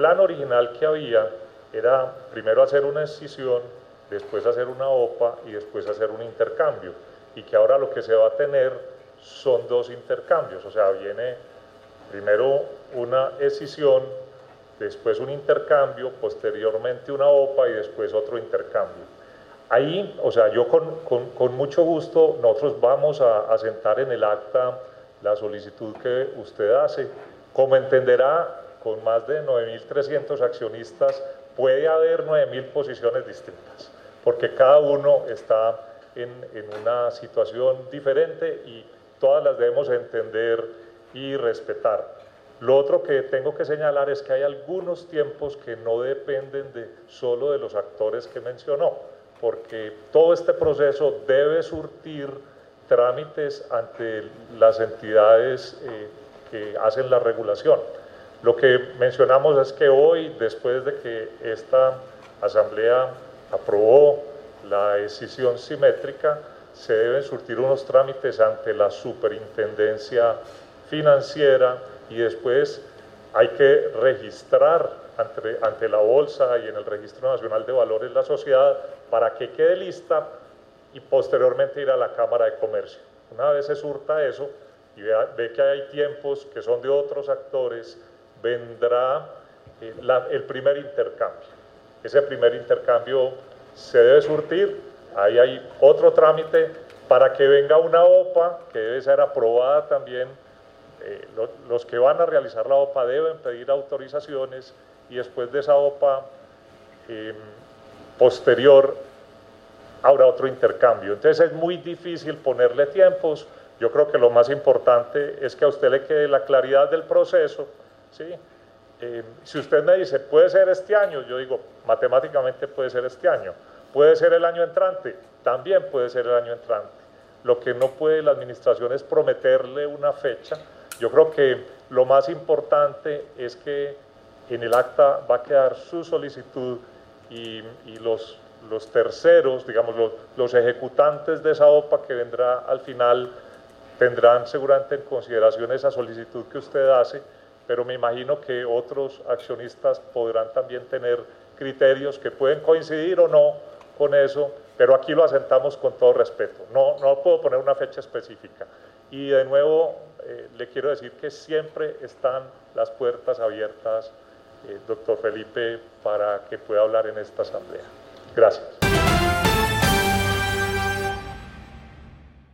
plan original que había era primero hacer una escisión, después hacer una OPA y después hacer un intercambio. Y que ahora lo que se va a tener son dos intercambios, o sea, viene primero una escisión, después un intercambio, posteriormente una OPA y después otro intercambio. Ahí, o sea, yo con, mucho gusto, nosotros vamos a, a sentar en el acta la solicitud que usted hace. Como entenderá, con más de 9.300 accionistas puede haber 9.000 posiciones distintas, porque cada uno está en, una situación diferente y todas las debemos entender y respetar. Lo otro que tengo que señalar es que hay algunos tiempos que no dependen de, solo de los actores que mencionó, porque todo este proceso debe surtir trámites ante las entidades eh, que hacen la regulación. Lo que mencionamos es que hoy, después de que esta asamblea aprobó la decisión simétrica, se deben surtir unos trámites ante la superintendencia financiera y después hay que registrar ante, ante, la bolsa y en el Registro Nacional de Valores la sociedad para que quede lista y posteriormente ir a la Cámara de Comercio. Una vez se surta eso y ve, que hay tiempos que son de otros actores, vendrá eh, el primer intercambio. Ese primer intercambio se debe surtir, ahí hay otro trámite para que venga una OPA que debe ser aprobada también. Eh, los que van a realizar la OPA deben pedir autorizaciones y después de esa OPA em, posterior habrá otro intercambio. Entonces es muy difícil ponerle tiempos. Yo creo que lo más importante es que a usted le quede la claridad del proceso. ¿Sí? Eh, si usted me dice, puede ser este año, yo digo, matemáticamente puede ser este año. Puede ser el año entrante, también puede ser el año entrante. Lo que no puede la administración es prometerle una fecha. Yo creo que lo más importante es que en el acta va a quedar su solicitud y, los terceros, digamos, los, ejecutantes de esa OPA que vendrá al final, tendrán seguramente en consideración esa solicitud que usted hace, pero me imagino que otros accionistas podrán también tener criterios que pueden coincidir o no con eso, pero aquí lo asentamos con todo respeto. No, no puedo poner una fecha específica. Y de nuevo, eh, le quiero decir que siempre están las puertas abiertas, eh, doctor Felipe, para que pueda hablar en esta asamblea. Gracias.